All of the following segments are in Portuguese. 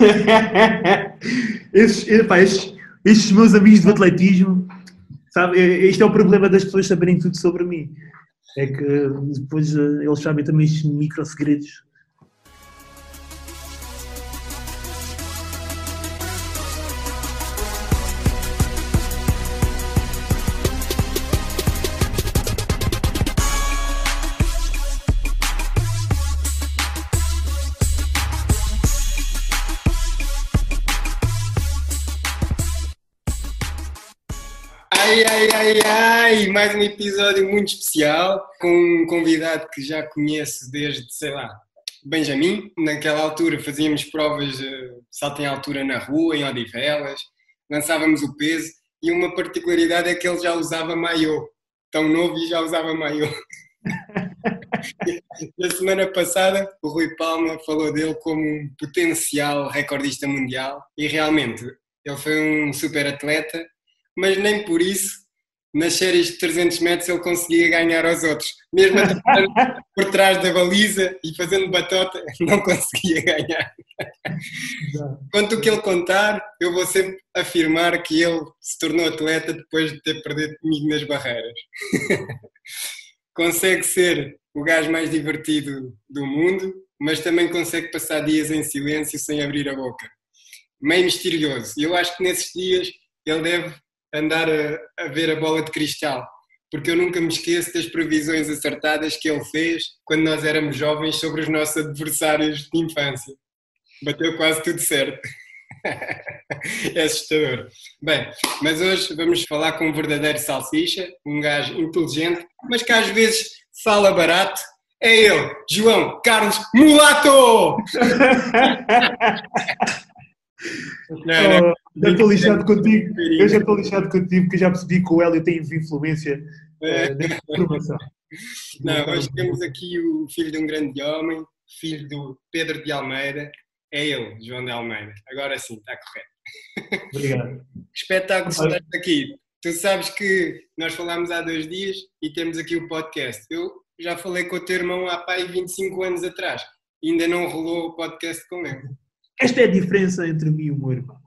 esses, epá, esses, estes meus amigos do atletismo, sabe, este é o problema das pessoas saberem tudo sobre mim. É que depois eh, eles sabem também estes micro segredos Ai, ai, ai, ai! Mais um episódio muito especial com um convidado que já conheço desde, sei lá, Benjamin. Naquela altura fazíamos provas de salto em altura na rua, em Odivelas, lançávamos o peso e uma particularidade é que ele já usava maiô. Tão novo e já usava maiô. Na semana passada, o Rui Palma falou dele como um potencial recordista mundial e realmente ele foi um super atleta mas nem por isso nas séries de 300 metros ele conseguia ganhar aos outros. Mesmo por trás da baliza e fazendo batota, não conseguia ganhar. Quanto o que ele contar, eu vou sempre afirmar que ele se tornou atleta depois de ter perdido comigo nas barreiras. consegue ser o gajo mais divertido do mundo, mas também consegue passar dias em silêncio sem abrir a boca. Meio misterioso. E eu acho que nesses dias ele deve andar a, a ver a bola de cristal, porque eu nunca me esqueço das previsões acertadas que ele fez quando nós éramos jovens sobre os nossos adversários de infância. Bateu quase tudo certo. é assustador. Bem, mas hoje vamos falar com um verdadeiro salsicha, um gajo inteligente, mas que às vezes fala barato. É ele, João Carlos Mulato! não, não. Já estou lixado contigo. Eu já estou lixado contigo porque já percebi que o Hélio tem influência uh, nesta informação. Não, hoje temos aqui o filho de um grande homem, filho do Pedro de Almeida. É ele, João de Almeida. Agora sim, está correto. Obrigado. Espetáculo estar aqui. Tu sabes que nós falámos há dois dias e temos aqui o podcast. Eu já falei com o teu irmão há pai 25 anos atrás. Ainda não rolou o podcast com ele. Esta é a diferença entre mim e o meu irmão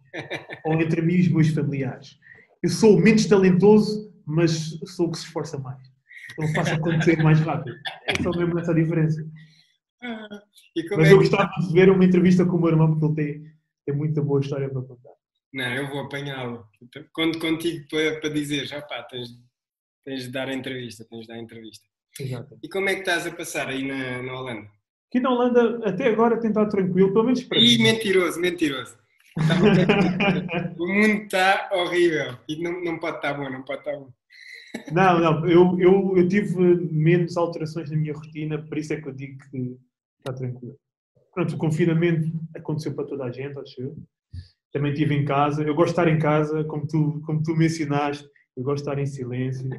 ou entre mim e os meus familiares. Eu sou menos talentoso, mas sou o que se esforça mais. Então faço acontecer mais rápido. É só mesmo essa diferença. mas é eu gostava de ver uma entrevista com o meu irmão, porque ele tem, tem muita boa história para contar. Não, eu vou apanhá-lo. Conto contigo para, para dizer, já pá, tens, tens de dar a entrevista, tens de dar a entrevista. Exato. E como é que estás a passar aí na, na Holanda? Aqui na Holanda, até agora, tem estado tranquilo, pelo menos para Ih, mentiroso, mentiroso. O mundo está horrível e não, não pode estar bom, não pode estar bom. Não, não, eu, eu, eu tive menos alterações na minha rotina, por isso é que eu digo que está tranquilo. Pronto, o confinamento aconteceu para toda a gente, acho eu. Também estive em casa. Eu gosto de estar em casa, como tu, como tu mencionaste, eu gosto de estar em silêncio.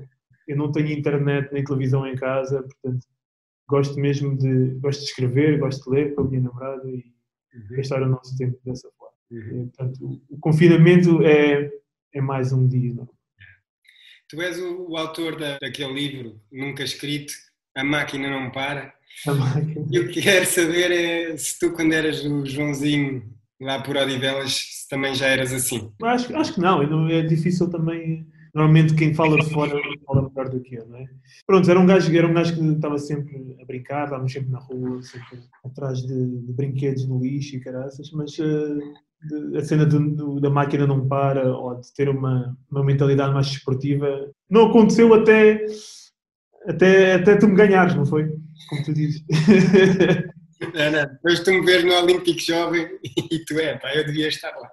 Eu não tenho internet nem televisão em casa, portanto, gosto mesmo de, gosto de escrever, gosto de ler com a minha namorada e uhum. gastar o nosso tempo dessa forma. Uhum. Portanto, o confinamento é, é mais um dia. Não? Tu és o, o autor da, daquele livro, nunca escrito, A Máquina Não Para. E o que quero saber é se tu, quando eras o Joãozinho lá por Odivelas, se também já eras assim. Acho, acho que não, é difícil também. Normalmente quem fala de fora fala melhor do que eu, não é? Pronto, era um gajo, era um gajo que estava sempre a brincar, estávamos sempre na rua, sempre atrás de, de brinquedos no lixo e caraças, mas uh, de, a cena da máquina não para ou de ter uma, uma mentalidade mais desportiva não aconteceu até, até, até tu me ganhares, não foi? Como tu dizes. Não, não. Depois tu me vês no Olímpico Jovem e tu é, pá, eu devia estar lá.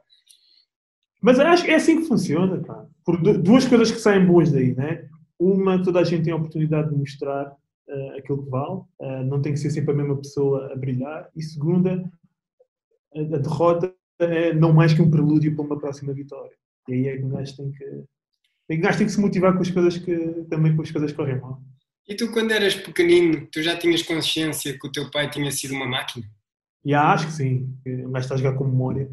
Mas acho que é assim que funciona, pá. Por duas coisas que saem boas daí, né? Uma, toda a gente tem a oportunidade de mostrar uh, aquilo que vale, uh, não tem que ser sempre a mesma pessoa a brilhar. E segunda, a, a derrota é não mais que um prelúdio para uma próxima vitória. E aí é que o gajo tem que. O gajo tem que se motivar com as coisas que. também com as coisas que correm mal. E tu, quando eras pequenino, tu já tinhas consciência que o teu pai tinha sido uma máquina? Já, acho que sim. Gajo está a jogar com memória.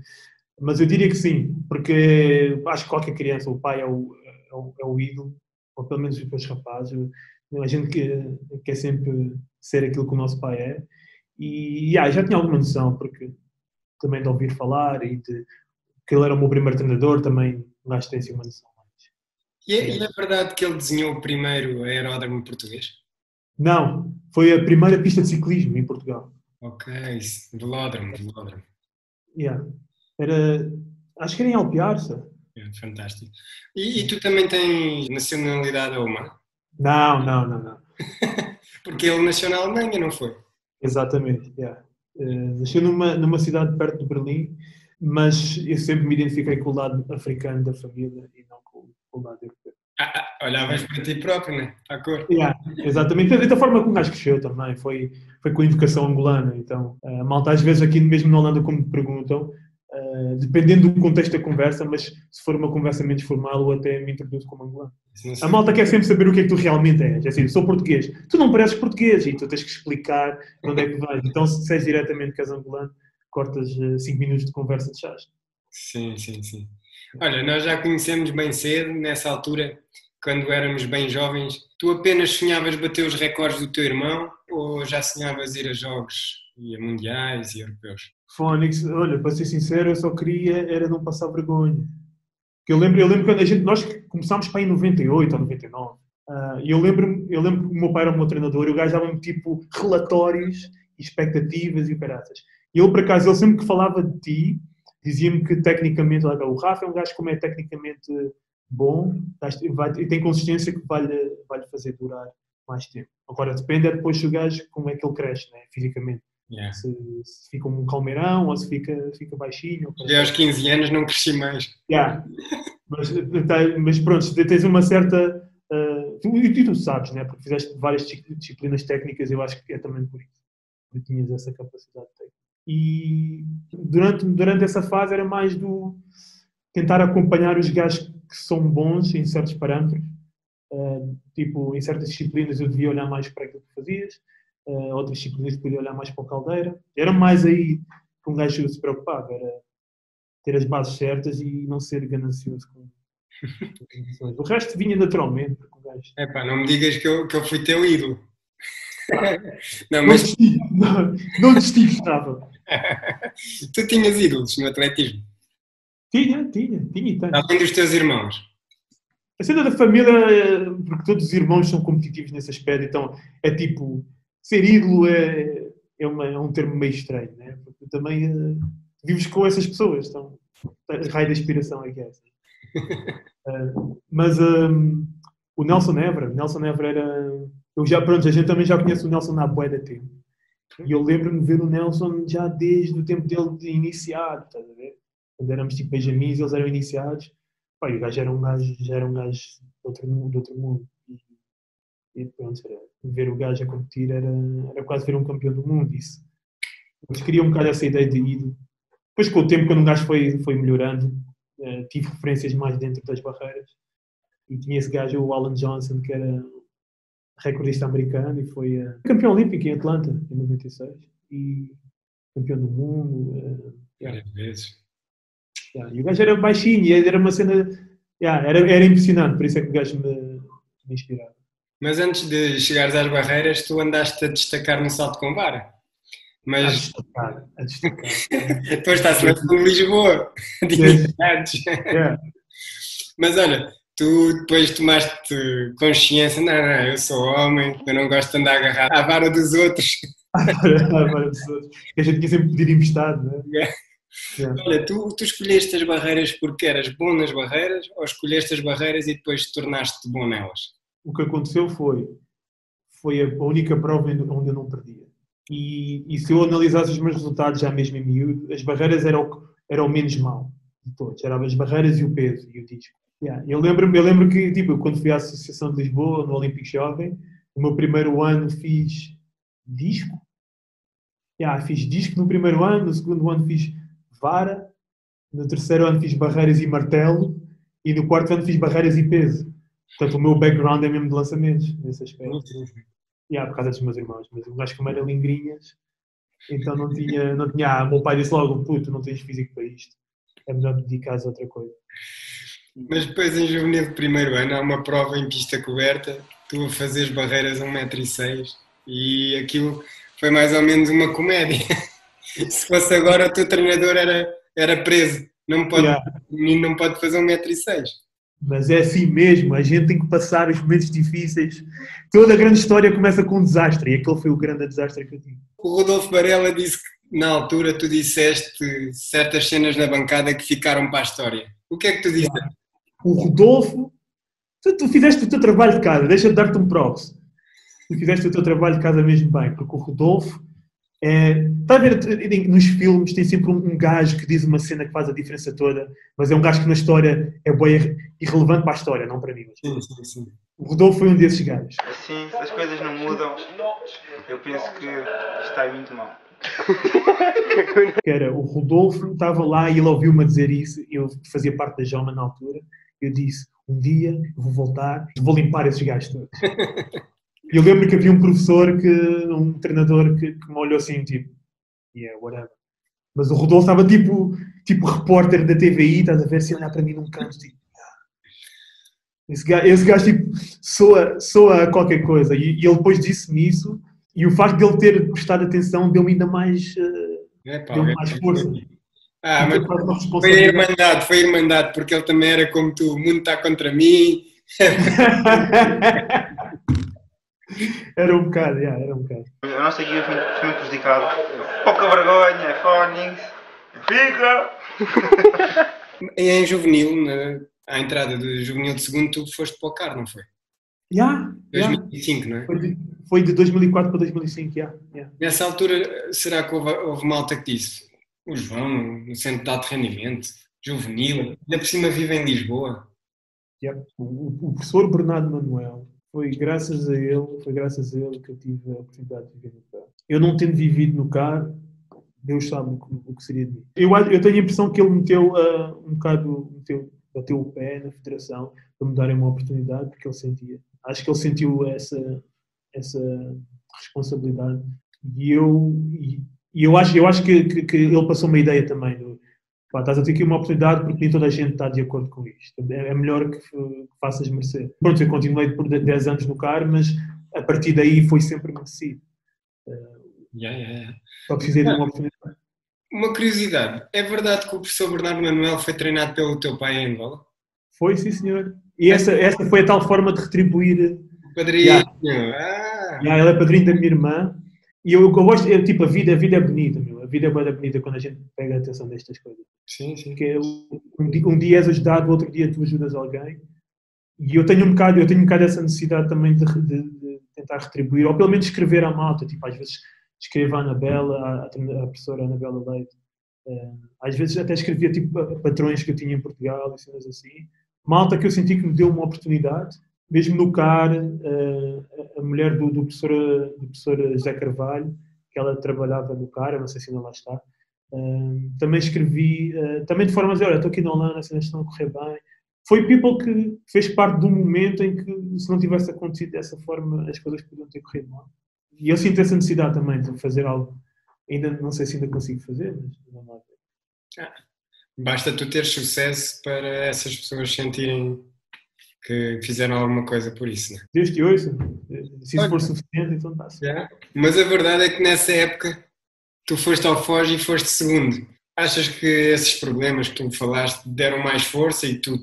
Mas eu diria que sim, porque acho que qualquer criança, o pai é o, é o, é o ídolo, ou pelo menos os rapazes. A gente quer, quer sempre ser aquilo que o nosso pai é. E yeah, já tinha alguma noção, porque também de ouvir falar e de que ele era o meu primeiro treinador, também um gajo tem assim uma noção mais. E é, e é verdade que ele desenhou o primeiro aeródromo português? Não, foi a primeira pista de ciclismo em Portugal. Ok, velódromo, velódromo. Yeah. Era, acho que era em Alpiarça. É, fantástico. E, e, tu também tens nacionalidade alemã? Não, não, não, não. Porque ele nasceu na Alemanha, não foi? Exatamente, yeah. Uh, nasceu numa, numa cidade perto de Berlim, mas eu sempre me identifiquei com o lado africano da família e não com, com o lado europeu. Ah, ah, olhavas para ti próprio, né? À cor. Yeah, exatamente. Da forma como o gajo cresceu também, foi, foi com a educação angolana. Então, a malta às vezes aqui mesmo na Holanda, como me perguntam, uh, dependendo do contexto da conversa, mas se for uma conversa menos formal, eu até me introduzo como angolano. A malta quer sempre saber o que é que tu realmente és. É assim, sou português. Tu não pareces português e tu tens que explicar onde é que vais. Então, se disseres diretamente que és angolano, cortas 5 uh, minutos de conversa de chás. Sim, sim, sim. Olha, nós já conhecemos bem cedo, nessa altura, quando éramos bem jovens. Tu apenas sonhavas bater os recordes do teu irmão ou já sonhavas ir a jogos e a mundiais e europeus? Fónix, olha, para ser sincero, eu só queria era não passar vergonha. Eu lembro, eu lembro quando a gente, nós começámos para em 98 ou 99. Uh, eu lembro eu lembro que o meu pai era o meu treinador e o gajo dava-me tipo relatórios, expectativas e operações. E ele, por acaso, ele sempre que falava de ti, dizia-me que tecnicamente, olha, o Rafa é um gajo como é tecnicamente bom e tem consistência que vai vai fazer durar mais tempo. Agora depende é depois do gajo como é que ele cresce, né, fisicamente. Yeah. Se, se, fica um calmeirão ou se fica, fica baixinho. E aos 15 anos não cresci mais. Yeah. mas, mas pronto, tens uma certa. Uh, tu, tu sabes, né? porque fizeste várias disciplinas técnicas, eu acho que é também por isso. Porque tinhas essa capacidade técnica. E durante, durante essa fase era mais do tentar acompanhar os gajos que são bons em certos parâmetros. Uh, tipo, em certas disciplinas eu devia olhar mais para aquilo que fazias, uh, outras disciplinas podia olhar mais para o caldeira. Era mais aí que um gajo se preocupava, era ter as bases certas e não ser ganancioso com, o resto vinha naturalmente. Porque um gajo... Epá, não me digas que eu, que eu fui teu ídolo. não, mas... não, não desisti, estava. tu tinhas ídolos no atletismo? Tinha, tinha, tinha e tenho. Além dos teus irmãos? A cena da família, porque todos os irmãos são competitivos nesse aspecto, então é tipo, ser ídolo é, é, uma, é um termo meio estranho, né? Porque também uh, vives com essas pessoas, então raio da inspiração é que é essa. uh, mas um, o Nelson Évora, Nelson Évora era. Eu já, pronto, a gente também já conhece o Nelson na boa da tempo. E eu lembro-me de ver o Nelson já desde o tempo dele de iniciado, estás a ver? quando éramos tipo benjamins, eles eram iniciados, pá, o gajo era um gajo, já era um gajo de outro, de outro mundo. E, e pronto, era, ver o gajo a competir era, era quase ver um campeão do mundo. Isso. Mas queria um bocado essa ideia de ir. Depois, com o tempo, quando o gajo foi, foi melhorando, uh, tive referências mais dentro das barreiras. E tinha esse gajo, o Alan Johnson, que era recordista americano e foi uh, campeão olímpico em Atlanta, em 96. E campeão do mundo. Uh, vezes. Yeah. E o gajo era baixinho e era uma cena. Yeah, era, era impressionante, por isso é que o gajo me, me inspirava. Mas antes de chegares às barreiras, tu andaste a destacar no salto com vara. Mas... A destacar, a destacar. Depois está-se na de Lisboa. Yeah. Mas olha, tu depois tomaste consciência, não, não, eu sou homem, eu não gosto de andar agarrado à vara dos outros. à vara dos outros. A gente tinha sempre pedir emprestado, não é? Yeah. Olha, tu, tu escolheste as barreiras porque eras bom nas barreiras ou escolheste as barreiras e depois te tornaste bom nelas? O que aconteceu foi, foi a única prova onde eu não perdia. E, e se eu analisasse os meus resultados já mesmo em miúdo, as barreiras eram o, era o menos mal de todos. Eram as barreiras e o peso e o disco. Yeah. Eu lembro-me eu lembro que, tipo, quando fui à Associação de Lisboa, no Olímpico Jovem, no meu primeiro ano fiz disco. Yeah, fiz disco no primeiro ano, no segundo ano fiz vara, no terceiro ano fiz barreiras e martelo e no quarto ano fiz barreiras e peso. Portanto, o meu background é mesmo de lançamentos, nesse aspecto. E yeah, por causa dos meus irmãos. Mas o acho como era lingrinhas, então não tinha, não tinha. Ah, o meu pai disse logo: puto, não tens físico para isto. É melhor dedicar-se a outra coisa. Mas depois em juvenil de primeiro ano há uma prova em pista coberta, tu a fazeres barreiras a 1,6m e aquilo foi mais ou menos uma comédia. Se fosse agora, o teu treinador era, era preso. Não pode, Yeah. O menino não pode fazer um metro e seis. Mas é assim mesmo, a gente tem que passar os momentos difíceis. Toda a grande história começa com um desastre, e aquele foi o grande desastre que eu tive. O Rodolfo Varela disse que na altura tu disseste certas cenas na bancada que ficaram para a história. O que é que tu disseste? O Rodolfo, tu, tu fizeste o teu trabalho de casa, deixa-me dar-te um props. Tu fizeste o teu trabalho de casa mesmo bem, porque o Rodolfo é. Está a ver, nos filmes tem sempre um, um gajo que diz uma cena que faz a diferença toda, mas é um gajo que na história é bem irrelevante para a história, não para mim. Sim, sim, sim. O Rodolfo foi um desses gajos. Assim, se as coisas não mudam, eu penso que está muito mal. que era o Rodolfo estava lá e ele ouviu-me dizer isso, eu fazia parte da Joma na altura, eu disse, um dia eu vou voltar e vou limpar esses gajos todos. E eu lembro que havia um professor, que, um treinador que, que me olhou assim, tipo, yeah, whatever. Mas o Rodolfo estava tipo, tipo repórter da TVI, estás a ver, se olhar para mim num canto, tipo. Esse gajo, esse gajo tipo, soa, soa a qualquer coisa. E, e ele depois disse-me isso, e o facto de ele ter prestado atenção deu-me ainda mais, eh, É, pá, deu-me é- mais força. Ah, mas foi responsabilidade. irmandade, foi irmandade, porque ele também era como tu, o mundo está contra mim. era um bocado, yeah, era um bocado. A nossa equipa foi muito, prejudicada. Pouca vergonha, Fónix. Fica! E em juvenil, na, à entrada do juvenil de segundo, tu foste para o CAR, não foi? Yeah, yeah. 2005, não é? Foi, de, foi de 2004 para 2005, yeah, yeah. Nessa altura, será que houve, houve malta que disse o João, no centro de alto rendimento, juvenil, ainda por cima vive em Lisboa? Yeah. O, o professor Bernardo Manuel, foi graças a ele, foi graças a ele que eu tive a oportunidade de viver no CAR. Eu não tendo vivido no CAR, Deus sabe o que, o que seria de mim. Eu, eu tenho a impressão que ele meteu ah, um bocado, meteu, bateu o pé na federação para me darem uma oportunidade, porque ele sentia. Acho que ele sentiu essa, essa responsabilidade. E eu, e, e eu acho, eu acho que, que, que ele passou uma ideia também. Do, pá, estás a ter aqui uma oportunidade porque nem toda a gente está de acordo com isto. É, é melhor que, que faças merecer. Pronto, eu continuei por de- 10 anos no CAR, mas a partir daí foi sempre merecido. Yeah, yeah, yeah. Só precisei de uma oportunidade. Uma curiosidade, é verdade que o professor Bernardo Manuel foi treinado pelo teu pai em Angola? Foi, sim, senhor. E essa, essa foi a tal forma de retribuir. Padrinho! Yeah. Ah, Já, ela é padrinho da minha irmã. E eu, o eu gosto, é, tipo, a vida, a vida é bonita, meu. A vida é bem bonita quando a gente pega a atenção destas coisas. sim, sim. Porque um dia- um dia és ajudado, outro dia tu ajudas alguém. E eu tenho um bocado, eu tenho um bocado essa necessidade também de, de- de tentar retribuir, ou pelo menos escrever à malta. Tipo, às vezes escrevo à Anabela, treina- à professora Anabela Leite. Eh, às vezes até escrevia tipo pa- patrões que eu tinha em Portugal e cenas assim. Malta que eu senti que me deu uma oportunidade, mesmo no CAR, eh, a- a mulher do, do, professor, do professor José Carvalho, que ela trabalhava no CAR, eu não sei se ainda lá está. Eh, também escrevi, também de forma a olha, estou aqui na Holanda, as cenas estão a correr bem. Foi people que fez parte de um momento em que, se não tivesse acontecido dessa forma, as coisas podiam ter corrido mal. E eu sinto essa necessidade também de fazer algo. Ainda não sei se ainda consigo fazer, mas vamos lá ver. Basta tu ter sucesso para essas pessoas sentirem que fizeram alguma coisa por isso, não é? Deus te ouça. Se isso for suficiente, então está. Já. Mas a verdade é que nessa época tu foste ao Foz e foste segundo. Achas que esses problemas que tu me falaste deram mais força e tu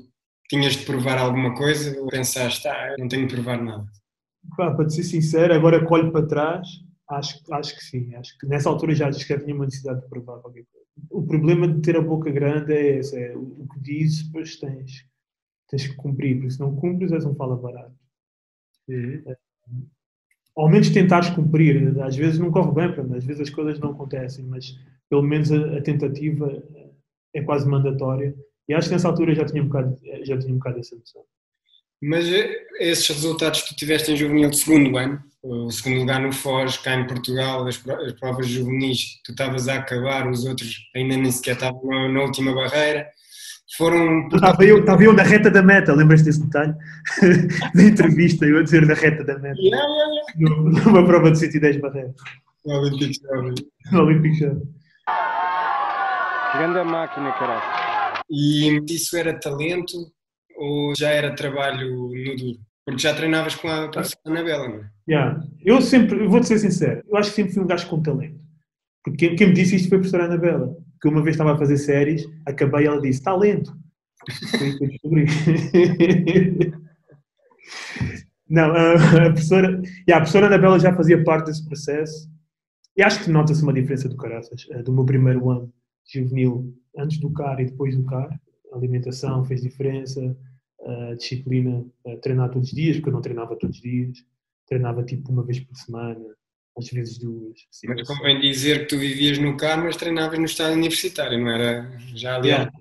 tinhas de provar alguma coisa ou pensaste, ah, eu não tenho de provar nada? Pá, para te ser sincero, agora que olho para trás, acho, acho que sim. Acho que nessa altura já já tinha uma necessidade de provar qualquer coisa. O problema de ter a boca grande é esse: é o que dizes, depois tens, tens que cumprir, porque se não cumpres, és um fala barato. Ao menos tentares cumprir. Às vezes não corre bem, pronto, às vezes as coisas não acontecem, mas pelo menos a, a tentativa é quase mandatória. E acho que nessa altura já tinha um bocado, já tinha um bocado essa noção. Mas eh, esses resultados que tu tiveste em juvenil de segundo ano, o segundo lugar no Foz, cá em Portugal, as, pro- as provas juvenis, tu estavas a acabar, os outros ainda nem sequer estavam na, última barreira, foram Estava eu, estava eu na reta da meta, lembras desse detalhe? da entrevista, eu a dizer na reta da meta, Yeah, yeah, yeah. no- numa prova de 110 barreiras, O Olympic Jovem. no Olympic Show. Grande máquina, caralho. E isso era talento ou já era trabalho no duro? Porque já treinavas com a professora Anabela, não é? Yeah. Eu sempre, eu vou-te ser sincero, eu acho que sempre fui um gajo com talento. Porque quem, me disse isto foi a professora Anabela, que uma vez estava a fazer séries, acabei e ela disse, está lento. Foi isso que eu descobri. Não, a, a professora, yeah, a professora Anabela já fazia parte desse processo e acho que nota-se uma diferença do caraças, eh, do meu primeiro ano juvenil, antes do CAR e depois do CAR. Alimentação fez diferença, a disciplina, a treinar todos os dias, porque eu não treinava todos os dias, treinava tipo uma vez por semana, às vezes duas. assim, Mas convém dizer que tu vivias no CAR, mas treinavas no estádio universitário, não era já ali Yeah.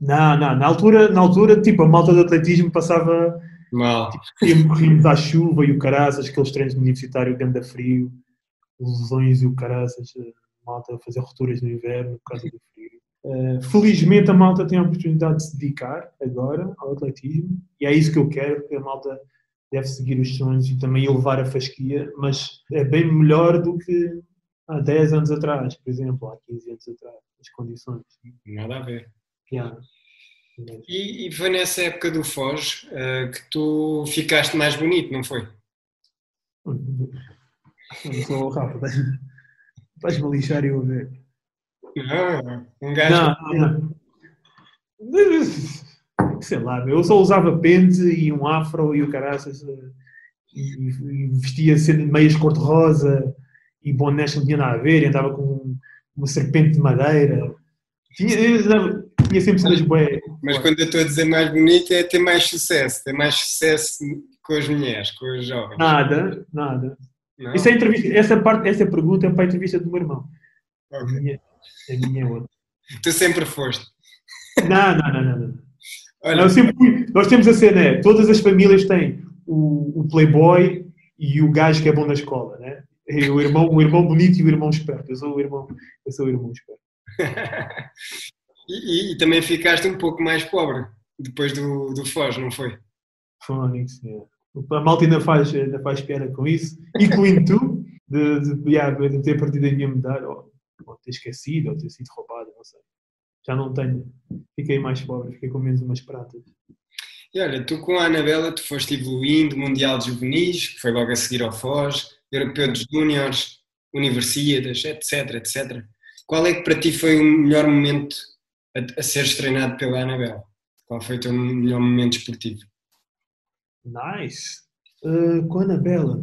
Não, não, na altura, na altura, tipo, a malta do atletismo passava, mal. íamos- corríamos à chuva e o caraças, aqueles treinos no universitário, ganda frio, lesões e o caraças, a malta a fazer rupturas no inverno por causa do frio. Eh, felizmente a malta tem a oportunidade de se dedicar agora ao atletismo e é isso que eu quero, porque a malta deve seguir os sonhos e também elevar a fasquia, mas é bem melhor do que há 10 anos atrás, por exemplo, há 15 anos atrás, as condições. Nada a ver. Yeah. E, e foi nessa época do Foz eh, que tu ficaste mais bonito, não foi? Eu sou o Rafa, estás- estás-me a lixar e eu ver. Não, um gajo. Não, não. Sei lá, eu só usava pente e um afro e o caraças eh, e, e vestia sendo meias cor-de-rosa e bonés que não tinha nada a ver, e andava com uma serpente de madeira. Tinha, tinha sempre cenas bué. Mas quando eu estou a dizer mais bonito é ter mais sucesso, ter mais sucesso com as mulheres, com os jovens. Nada, nada. Não? Isso é entrevista, essa, parte, essa pergunta é para a entrevista do meu irmão. A Ok. minha, a minha é outra. Tu sempre foste. Não, não, não, não. não. Olha, Eu sempre fui- nós temos a cena, é, todas as famílias têm o, o playboy e o gajo que é bom na escola, né? E O irmão, o irmão bonito e o irmão esperto. Eu sou o irmão, eu sou o irmão esperto. e, e- e também ficaste um pouco mais pobre depois do, do Foz, não foi? Fónix, é. A malta ainda faz, ainda faz piada com isso, incluindo tu, de, de, yeah, de ter partido a minha medalha, ou, ou ter esquecido, ou ter sido roubado, não sei. Já não tenho. Fiquei mais pobre, fiquei com menos umas pratas. E olha, tu com a Anabela, tu foste evoluindo, Mundial de Juvenis, que foi logo a seguir ao Foz, Europeu de Júniores, Universidades, etc, etc. Qual é que para ti foi o melhor momento a, a seres treinado pela Anabela? Qual foi o teu melhor momento esportivo? Nice. Uh, com a Anabela.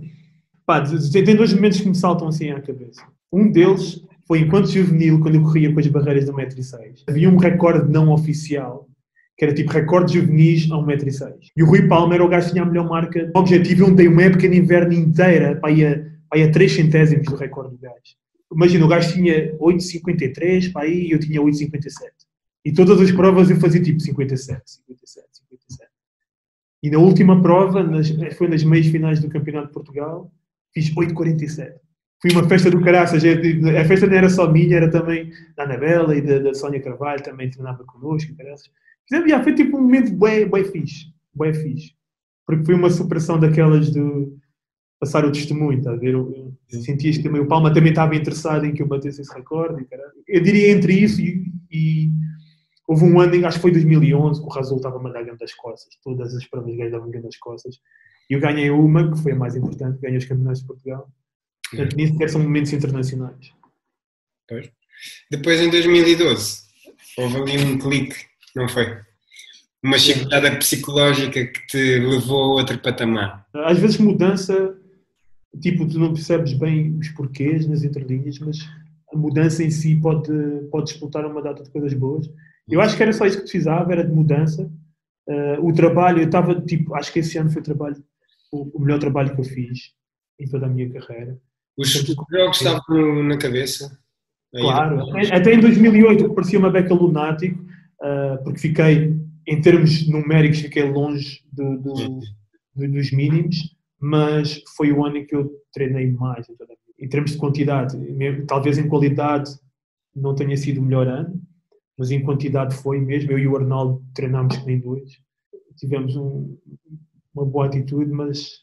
Pá, tem dois momentos que me saltam assim à cabeça. Um deles foi enquanto juvenil, quando eu corria com as barreiras de 1,6m. Havia um recorde não oficial, que era tipo recorde juvenis a 1,6m. E o Rui Palma era o gajo que tinha a melhor marca. O objetivo, eu dei uma época de inverno inteira para ir a, para ir a 3 centésimos do recorde do gajo. Imagina, o gajo tinha 8,53 para aí e eu tinha 8,57. E todas as provas eu fazia tipo 57, 57, 57. E na última prova, nas, foi nas meias finais do Campeonato de Portugal, fiz 8,47. Fui uma festa do caraças. A festa não era só minha, era também da Anabela e da, da Sónia Carvalho, também treinava connosco. caraças. Fizemos, já, foi tipo um momento bem, bem fixe. Bem fixe. Porque foi uma superação daquelas de passar o testemunho, está a ver? Eu, eu sentias que também o Palma também estava interessado em que eu batesse esse recorde. Eu diria entre isso e, e houve um ano, acho que foi 2011, que o Razul estava a mandar grandes costas. Todas as provas gays davam grandes costas. E eu ganhei uma, que foi a mais importante, ganhei os campeonatos de Portugal. Portanto, nem sequer são momentos internacionais. Pois. Depois, em 2012, houve ali um clique, não foi? Uma chicotada psicológica que te levou a outro patamar. Às vezes mudança, tipo, tu não percebes bem os porquês nas entrelinhas, mas a mudança em si pode, pode explotar uma data de coisas boas. Eu acho que era só isso que precisava, era de mudança. Uh, o trabalho, eu estava, tipo, acho que esse ano foi o trabalho, o, o melhor trabalho que eu fiz em toda a minha carreira. Os jogos estavam no- na cabeça. Claro, até, até em 2008 que parecia uma beca lunático, uh, porque fiquei, em termos numéricos, fiquei longe do- do- do- dos mínimos, mas foi o ano em que eu treinei mais. vida. Em termos de quantidade, talvez em qualidade não tenha sido o melhor ano, mas em quantidade foi mesmo. Eu e o Arnaldo treinámos que nem dois. Tivemos um- uma boa atitude, mas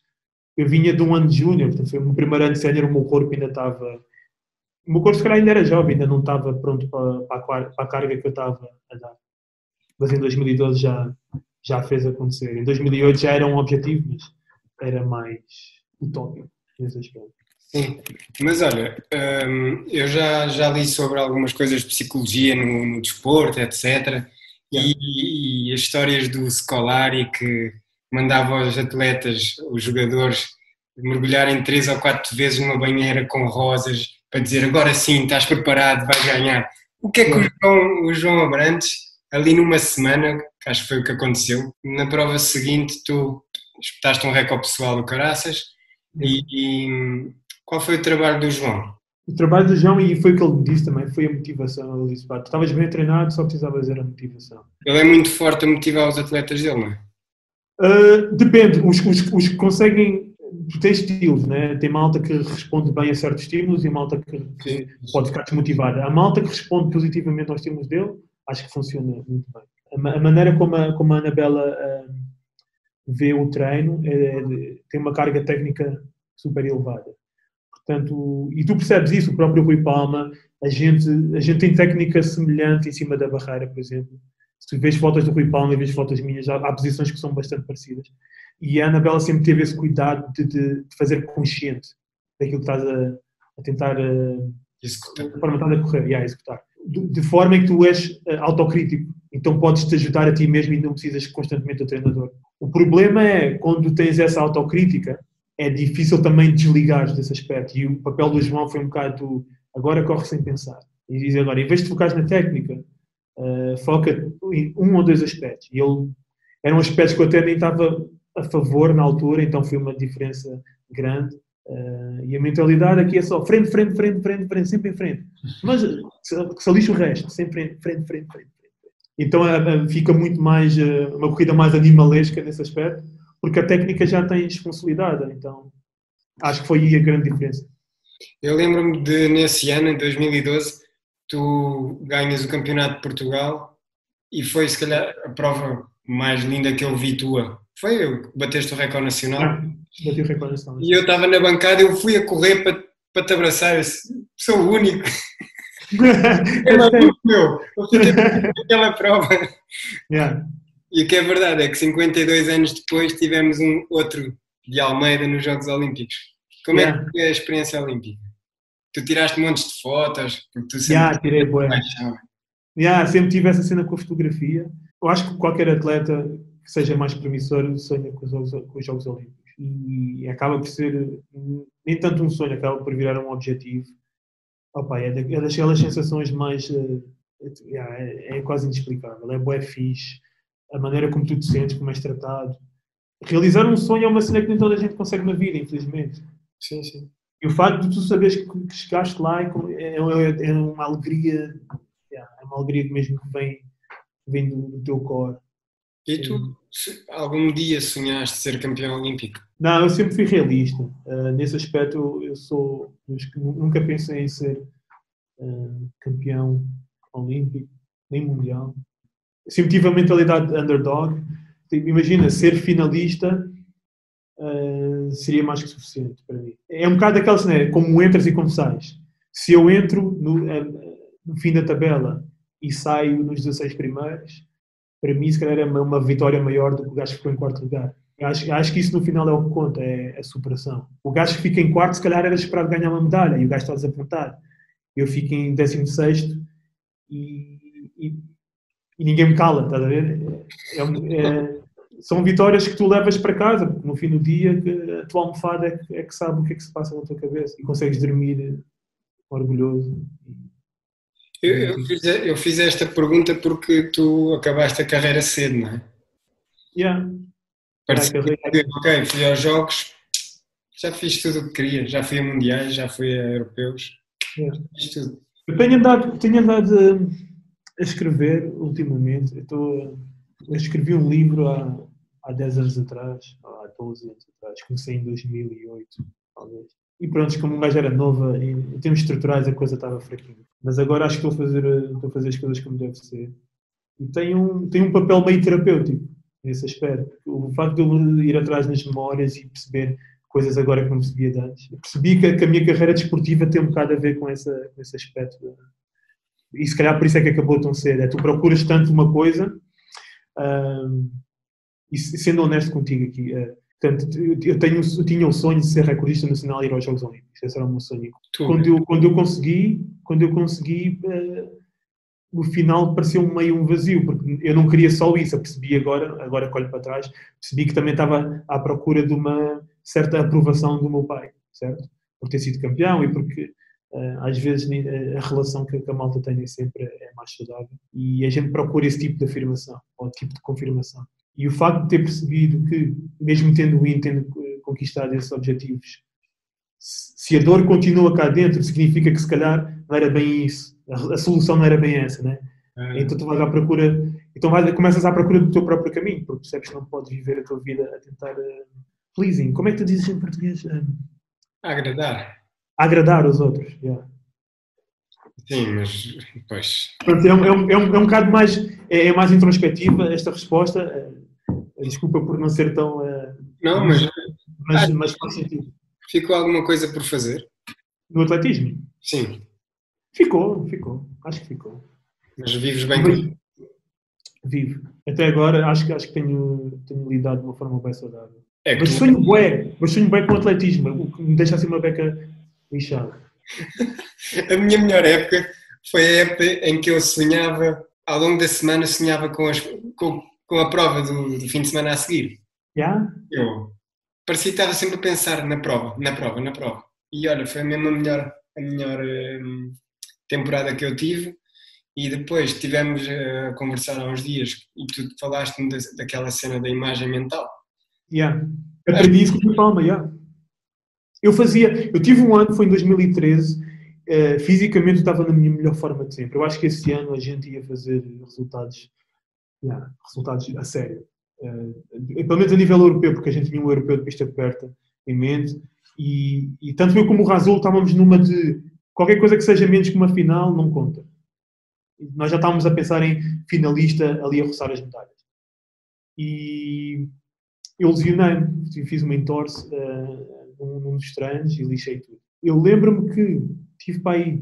eu vinha de um ano de júnior, portanto foi o meu primeiro ano de sénior, o meu corpo ainda estava o meu corpo se calhar ainda era jovem, ainda não estava pronto para, para, a, carga que eu estava a dar. Mas em 2012 já, já fez acontecer. Em 2008 já era um objetivo, mas era mais utópico nesse aspecto. Sim, mas olha, hum, eu já, já li sobre algumas coisas de psicologia no, no desporto, etc. E, e, as histórias do Scolari que mandava os atletas, os jogadores, mergulharem três ou quatro vezes numa banheira com rosas para dizer agora sim, estás preparado, vais ganhar. O que é que o João, o João Abrantes, ali numa semana, que acho que foi o que aconteceu, na prova seguinte tu espetaste um recorde pessoal do Caraças e, e qual foi o trabalho do João? O trabalho do João, e foi o que ele disse também, foi a motivação. Ele disse: tu estavas bem treinado, só precisavas era a motivação. Ele é muito forte a motivar os atletas dele, não é? Uh, depende. Os, os, os que conseguem. Tens estilos, né? Tem malta que responde bem a certos estímulos e malta que, que pode ficar desmotivada. A malta que responde positivamente aos estímulos dele, acho que funciona muito bem. A, a maneira como a, como a Anabela uh, vê o treino é, tem uma carga técnica super elevada. Portanto, e tu percebes isso, o próprio Rui Palma, a gente, a gente tem técnica semelhante em cima da barreira, por exemplo. Se vês fotos do Rui Palma e vês fotos minhas, há, há posições que são bastante parecidas. E a Anabela sempre teve esse cuidado de, de, de fazer consciente daquilo que estás a, a tentar uh, executar. De forma a correr, yeah, executar. De, de, forma em que tu és uh, autocrítico. Então podes-te ajudar a ti mesmo e não precisas constantemente do treinador. O problema é quando tens essa autocrítica, é difícil também desligar desse aspecto. E o papel do João foi um bocado agora corre sem pensar. E diz agora, em vez de focar na técnica, uh, foca em um ou dois aspectos. E ele eram aspectos que eu até nem estava a favor na altura, então foi uma diferença grande. Uh, e a mentalidade aqui é só frente, frente, frente, frente, frente, sempre em frente. Mas que se lixe o resto, sempre frente, frente, frente, frente. Então uh, fica muito mais, uma corrida mais animalesca nesse aspecto porque a técnica já tens consolidada, então acho que foi aí a grande diferença. Eu lembro-me de nesse ano, em 2012, tu ganhas o Campeonato de Portugal e foi se calhar a prova mais linda que eu vi tua. Foi eu que bateste o recorde nacional. Ah, bati o recorde nacional. E eu estava na bancada, eu fui a correr para, para te abraçar, eu sou o único. é maluco, meu. Aquela prova. Yeah. E o que é verdade é que 52 anos depois tivemos um outro de Almeida nos Jogos Olímpicos. Como yeah. é que foi a experiência olímpica? Tu tiraste montes de fotos? Porque tu sempre yeah, tirei boa. Yeah, sempre tive essa cena com a fotografia. Eu acho que qualquer atleta que seja mais promissor sonha com os Jogos, com os Jogos Olímpicos. E acaba por ser nem tanto um sonho, acaba por virar um objetivo. Opa, é, é daquelas sensações mais. Uh, é, é, quase inexplicável. É boé fixe a maneira como tu te sentes, como és tratado. Realizar um sonho é uma cena que nem toda a gente consegue na vida, infelizmente. Sim, sim. E o facto de tu saberes que, chegaste lá é, é, é, é uma alegria, é uma alegria mesmo que vem, vem do, do teu core. E tu, algum dia sonhaste ser campeão olímpico? Não, eu sempre fui realista. Uh, nesse aspecto, eu sou dos que nunca pensei em ser uh, campeão olímpico, nem mundial sempre tive a mentalidade de underdog. Tipo, imagina, ser finalista uh, seria mais que suficiente para mim. É um bocado aquela cena, como entras e como sais. Se eu entro no, uh, no fim da tabela e saio nos 16 primeiros, para mim, se calhar, é uma, vitória maior do que o gajo que ficou em quarto lugar. Acho, acho que isso no final é o que conta, é a superação. O gajo que fica em quarto, se calhar, era esperado ganhar uma medalha e o gajo está desapontado. Eu fico em 16 e, e e ninguém me cala, estás a ver? É, é, são vitórias que tu levas para casa, porque no fim do dia a tua almofada é que, é que sabe o que é que se passa na tua cabeça e consegues dormir orgulhoso. Eu, eu, fiz, eu fiz esta pergunta porque tu acabaste a carreira cedo, não é? Yeah. Que, ok, fui aos jogos, já fiz tudo o que queria, já fui a mundiais, já fui a europeus, yeah. fiz tudo. Eu tenho andado, tenho andado a escrever ultimamente. Eu, estou, eu escrevi um livro há, há 10 anos atrás, há 12 anos atrás, comecei em 2008, talvez. E pronto, como um gajo era nova, em termos estruturais a coisa estava fraquinha. Mas agora acho que estou a fazer, estou a fazer as coisas como deve ser. E tem um, tem um papel meio terapêutico nesse aspecto. O facto de eu ir atrás nas memórias e perceber coisas agora que não percebia antes. Eu percebi que, que, a minha carreira desportiva tem um bocado a ver com, essa, com esse aspecto e se calhar por isso é que acabou tão cedo. É tu procuras tanto uma coisa, e sendo honesto contigo aqui, uh, Portanto, eu, tenho, eu tinha o sonho de ser recordista nacional e ir aos Jogos Olímpicos. Esse era o meu sonho. Tu, Quando eu, quando eu consegui, quando eu consegui, eh, no final pareceu meio um vazio, porque eu não queria só isso. Eu percebi agora, agora que olho para trás, percebi que também estava à procura de uma certa aprovação do meu pai, certo? Por ter sido campeão e porque eh, às vezes a relação que a malta tem nem sempre é mais saudável. E a gente procura esse tipo de afirmação, ou tipo de confirmação. E o facto de ter percebido que, mesmo tendo o tendo eh, conquistado esses objetivos, se a dor continua cá dentro, significa que se calhar não era bem isso. A, solução não era bem essa, né? ah, Então tu vais à procura, então vais, começas à procura do teu próprio caminho, porque percebes que não podes viver a tua vida a tentar eh, pleasing. Como é que tu dizes em português? Eh, agradar. agradar os outros. yeah. Sim, mas pois. Portanto, é, um, é, um, é, um, é um bocado mais, é, é mais introspectiva esta resposta. Desculpa por não ser tão. eh, Não, mas mas, mas faz sentido. ficou alguma coisa por fazer? No atletismo? Sim, Ficou, ficou. Acho que ficou. mas vives bem com Vivo. Até agora acho que, acho que tenho, tenho lidado de uma forma bem saudável. É Mas tu- sonho bué, mas sonho bué com o atletismo, o que me deixa assim uma beca lixada. A minha melhor época foi a época em que eu sonhava, ao longo da semana, sonhava com, as- com- com a prova do, do fim de semana a seguir. Já? Eu parecia que estava sempre a pensar na prova, na prova, na prova. E olha, foi mesmo a melhor, a melhor hum, temporada que eu tive. E depois tivemos eh, a conversar há uns dias e tu falaste-me da- daquela cena da imagem mental. Yeah. Aprendi isso com o Palma, yeah. Eu fazia, eu tive um ano, foi em 2013, eh, fisicamente eu estava na minha melhor forma de sempre. Eu acho que esse ano a gente ia fazer resultados, yeah, resultados a sério. Eh, pelo menos a nível europeu, porque a gente tinha um europeu de pista aberta em mente. E, e tanto eu como o Razul estávamos numa de qualquer coisa que seja menos que uma final não conta. Nós já estávamos a pensar em finalista ali a roçar as medalhas. E eu lesionei-me, fiz uma entorse uh, num, dos treinos e lixei tudo. Eu lembro-me que tive para aí,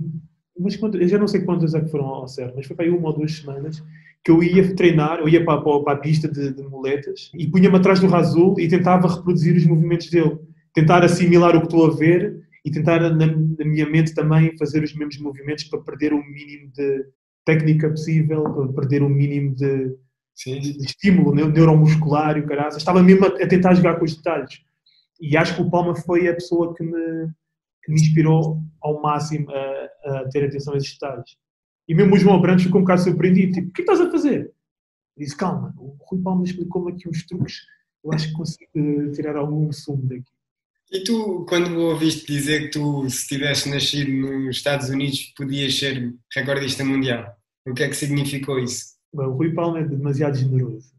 umas quantas, eu já não sei quantas é que foram ao certo, mas foi para aí uma ou duas semanas que eu ia treinar, eu ia para, para, a pista de, de moletas e punha-me atrás do Razul e tentava reproduzir os movimentos dele, tentar assimilar o que estou a ver e tentar na, na minha mente também fazer os mesmos movimentos para perder o mínimo de técnica possível, para perder o mínimo de, de, de estímulo neu- neuromuscular e o caralho. Estava mesmo a, a tentar jogar com os detalhes. E acho que o Palma foi a pessoa que me, que me inspirou ao máximo a, a ter atenção a esses detalhes. E mesmo o João Branco ficou um bocado surpreendido. Tipo, o que estás a fazer? Eu disse, calma, o Rui Palma explicou-me aqui uns truques. Eu acho que consigo eh, tirar algum sumo daqui. E tu, quando ouviste dizer que tu, se tivesse nascido nos Estados Unidos, podias ser recordista mundial, o que é que significou isso? Bem, o Rui Palma é demasiado generoso.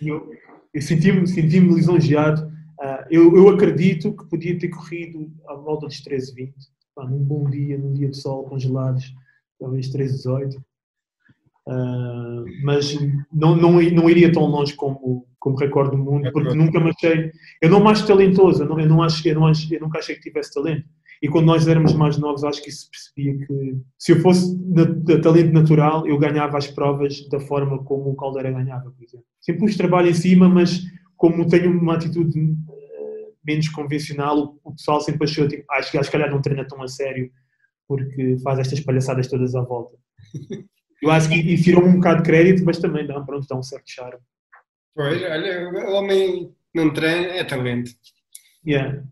E eu, eu senti-me senti lisonjeado. Ah, eu, eu acredito que podia ter corrido à volta dos 13,20. Pá, num bom dia, num dia de sol, congelados, talvez 13,18. Ah, mas não, não, não iria tão longe como, como recorde do mundo, porque nunca me achei. Eu não me acho talentoso, eu, não, eu, não acho, eu, não acho, eu nunca achei que tivesse talento. E quando nós éramos mais novos, acho que se percebia que se eu fosse de talento natural, eu ganhava as provas da forma como o Caldeira ganhava, por exemplo. Sempre pus trabalho em cima, mas como tenho uma atitude eh, menos convencional, o, pessoal sempre achou, tipo, acho que calhar não treina tão a sério porque faz estas palhaçadas todas à volta. Eu acho que tirou-me um bocado de crédito, mas também dá, pronto, dá um certo charme. Pois, olha, o homem não treina, é talento. Yeah.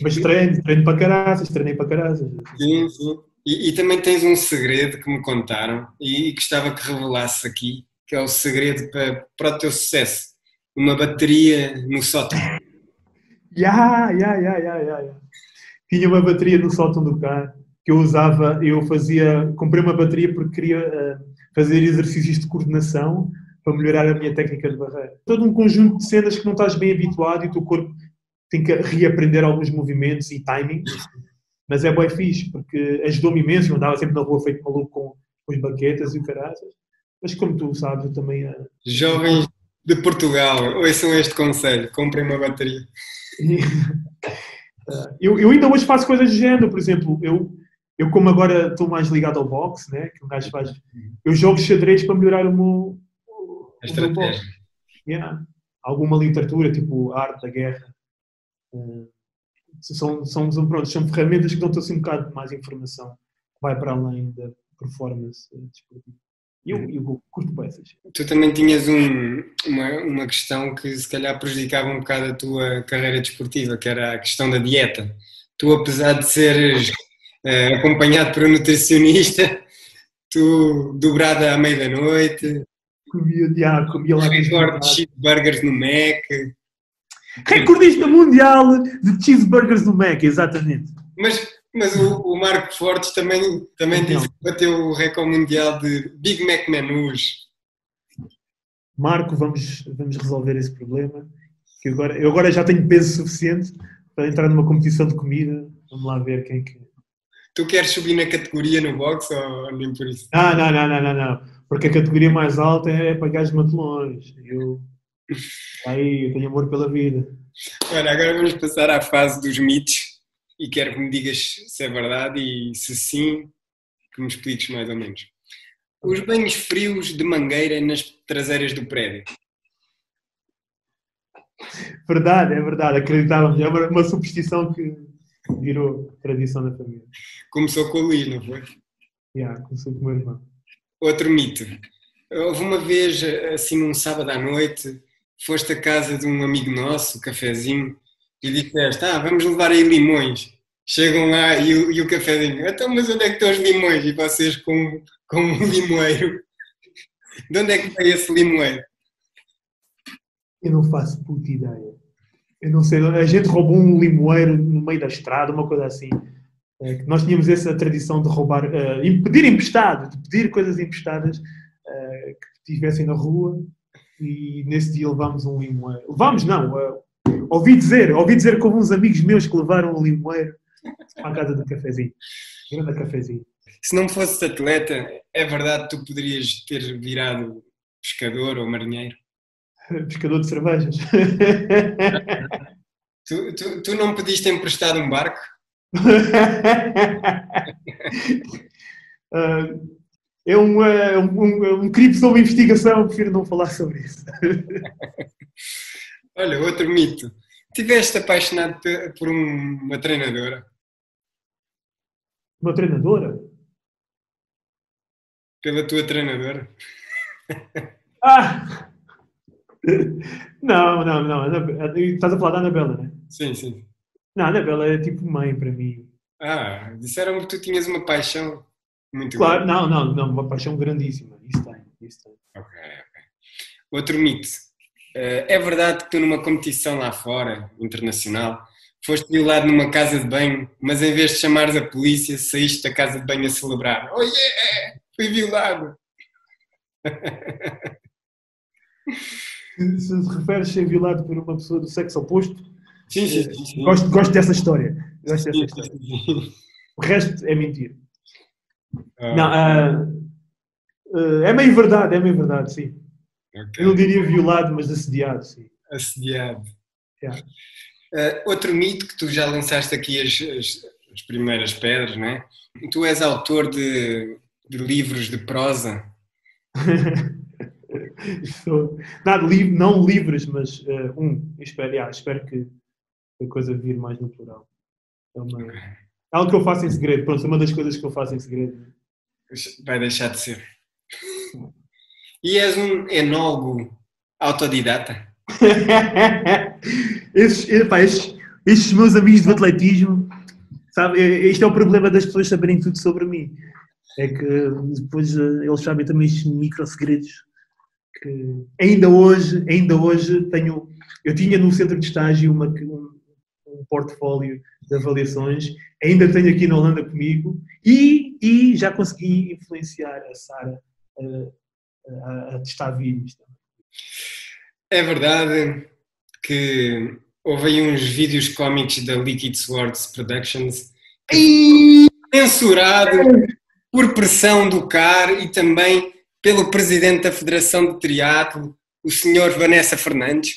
Mas treino, treino para caraças, treinei para caraças. Sim, sim. E, e também tens um segredo que me contaram e, e gostava que revelasses aqui, que é o segredo para, para o teu sucesso. Uma bateria no sótão. Ya, ya, ya, ya, ya, ya. Tinha uma bateria no sótão do carro que eu usava, eu fazia, comprei uma bateria porque queria eh, fazer exercícios de coordenação para melhorar a minha técnica de barreira. Todo um conjunto de cenas que não estás bem habituado e o teu corpo tem que reaprender alguns movimentos e timing, mas é bem fixe porque ajudou-me imenso, eu andava sempre na rua feito maluco com, com as baquetas e o caraças, mas como tu sabes, eu também... eh, Jovens de Portugal, ouçam este conselho, comprem uma bateria. E, uh, eu, eu ainda hoje faço coisas do género, por exemplo, eu, eu como agora estou mais ligado ao boxe, né, que um gajo faz, eu jogo xadrez para melhorar o meu, o A meu estratégia. Yeah. alguma literatura, tipo a arte da guerra. Uh, são, são, são, pronto, são ferramentas que dão-te assim um bocado de mais informação, que vai para além da performance desportiva. E eu, eu curto peças. Tu também tinhas um, uma, uma questão que se calhar prejudicava um bocado a tua carreira desportiva, que era a questão da dieta. Tu, apesar de seres acompanhado por um nutricionista, tu dobrada à meia da noite. Comia, já, comia lá. Recorde de cheeseburgers no Mac. Recordista mundial de cheeseburgers no Mac, exatamente. Mas, mas o, o Marco Fortes também, também disse que bateu o recorde mundial de Big Mac menus. Marco, vamos, vamos resolver esse problema. Que agora, eu agora já tenho peso suficiente para entrar numa competição de comida. Vamos lá ver quem é que. Tu queres subir na categoria no boxe ou nem por isso? Não, não, não, não, não, não. Porque a categoria mais alta é para gajos matelões. Eu, aí, eu tenho amor pela vida. Olha, agora vamos passar à fase dos mitos e quero que me digas se é verdade e se sim, que me expliques mais ou menos. Os banhos frios de mangueira nas traseiras do prédio. Verdade, é verdade, acreditávamos. É uma, uma superstição que virou tradição da família. Começou com o Luís, não foi? Yeah, começou com o meu irmão. Outro mito. Houve uma vez, assim, num sábado à noite, foste à casa de um amigo nosso, cafezinho, e disseste, ah, vamos levar aí limões. Chegam lá e o, e o cafezinho, então, mas onde é que estão os limões? E vocês com, com um limoeiro. De onde é que veio esse limoeiro? Eu não faço puta ideia. Eu não sei, a gente roubou um limoeiro no meio da estrada, uma coisa assim. É, nós tínhamos essa tradição de roubar, uh, pedir emprestado, de pedir coisas emprestadas uh, que estivessem na rua e nesse dia levámos um limoeiro. Levámos, não, uh, ouvi dizer, ouvi dizer houve uns amigos meus que levaram um limoeiro para a casa do cafezinho. Grande cafezinho. Se não fosses atleta, é verdade que tu poderias ter virado pescador ou marinheiro? Pescador de cervejas. tu, tu, tu não pediste emprestado um barco? uh, é um, é um, é um crime sob investigação, prefiro não falar sobre isso. Olha, outro mito. Tiveste apaixonado por uma treinadora? Uma treinadora? Pela tua treinadora? Ah! Não, não, não. Estás a falar da Anabela, não é? Sim, sim. Não, a Anabela é tipo mãe para mim. Ah, disseram que tu tinhas uma paixão muito claro, grande. Claro, não, não, não, uma paixão grandíssima. Isso tem, isso tem. Ok, ok. Outro mito. Eh, é verdade que tu numa competição lá fora, internacional, foste violado numa casa de banho, mas em vez de chamares a polícia, saíste da casa de banho a celebrar. Oh yeah! Fui violado! Se a ser violado por uma pessoa do sexo oposto, sim, sim, sim, sim. Gosto, gosto dessa história. Gosto dessa história. O resto é mentira. Ah. Não, uh, uh, é meio verdade, é meio verdade, sim. Okay. Eu não diria violado, mas assediado, sim. Assediado. Yeah. Uh, outro mito que tu já lançaste aqui as, as, as primeiras pedras, não é? Tu és autor de, de livros de prosa. Estou, não, li, não livros, mas uh, um. Espero, yeah, espero que a coisa vir mais natural. É uma, é algo que eu faço em segredo. Pronto, é uma das coisas que eu faço em segredo. Vai deixar de ser. E és um enólogo autodidata? esses, epá, esses, esses, meus amigos do atletismo, sabe, este é o problema das pessoas saberem tudo sobre mim. É que depois eh, eles sabem também estes micro segredos que ainda hoje, ainda hoje tenho. Eu tinha no centro de estágio uma, um, um portfólio de avaliações, ainda tenho aqui na Holanda comigo e, e já consegui influenciar a Sara a, a testar vídeos. É verdade que houve aí uns vídeos cómicos da Liquid Swords Productions censurado por pressão do CAR e também pelo presidente da Federação de Triatlo, o senhor Vanessa Fernandes.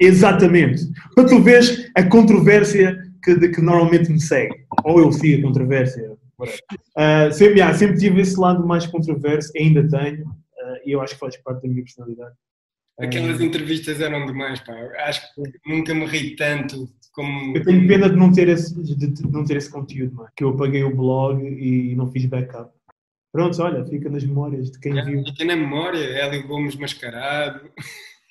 Exatamente. Para tu vês a controvérsia que, de que normalmente me segue. Ou eu sigo a controvérsia. Uh, sempre, yeah, sempre tive esse lado mais controverso, ainda tenho, uh, e eu acho que faz parte da minha personalidade. Aquelas entrevistas eram demais, pá. Acho que nunca me ri tanto como. Eu tenho pena de não ter esse, de, de não ter esse conteúdo, mano. Que eu apaguei o blog e não fiz backup. Pronto, olha, fica nas memórias de quem Já viu. Fica na memória, Hélio Gomes mascarado,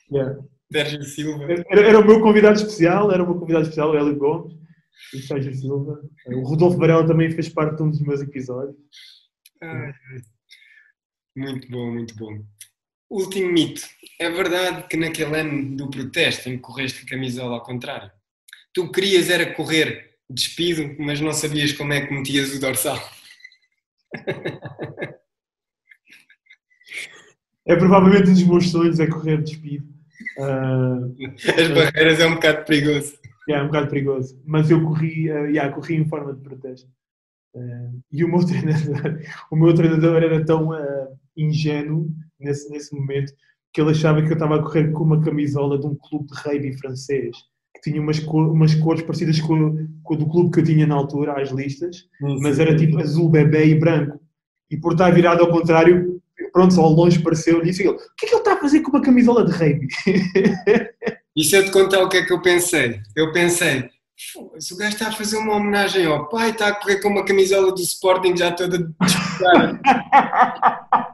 Yeah. Sérgio Silva. Era, era o meu convidado especial, era o meu convidado especial, o Hélio Gomes e o Sérgio Silva. O Rodolfo Varela também fez parte de um dos meus episódios. Ai. Muito bom, muito bom. Último mito. É verdade que naquele ano do protesto em que correste a camisola ao contrário, tu querias era correr despido, mas não sabias como é que metias o dorsal. É provavelmente um dos meus sonhos é correr despido. Ah, As barreiras é um bocado perigoso. Yeah, é um bocado perigoso. Mas eu corri, uh, yeah, corri em forma de protesto. Uh, e o meu treinador, o meu treinador era tão uh, ingênuo nesse, nesse momento que ele achava que eu estava a correr com uma camisola de um clube de rugby francês tinha umas, cor, umas cores parecidas com, com o do clube que eu tinha na altura, às listas, mas era tipo azul bebê e branco. E por estar virado ao contrário, pronto, só ao longe pareceu-lhe isso. e ele, O que é que ele está a fazer com uma camisola de rugby? E se eu te contar o que é que eu pensei? Eu pensei, se o gajo está a fazer uma homenagem ao pai, está a correr com uma camisola do Sporting já toda disputada.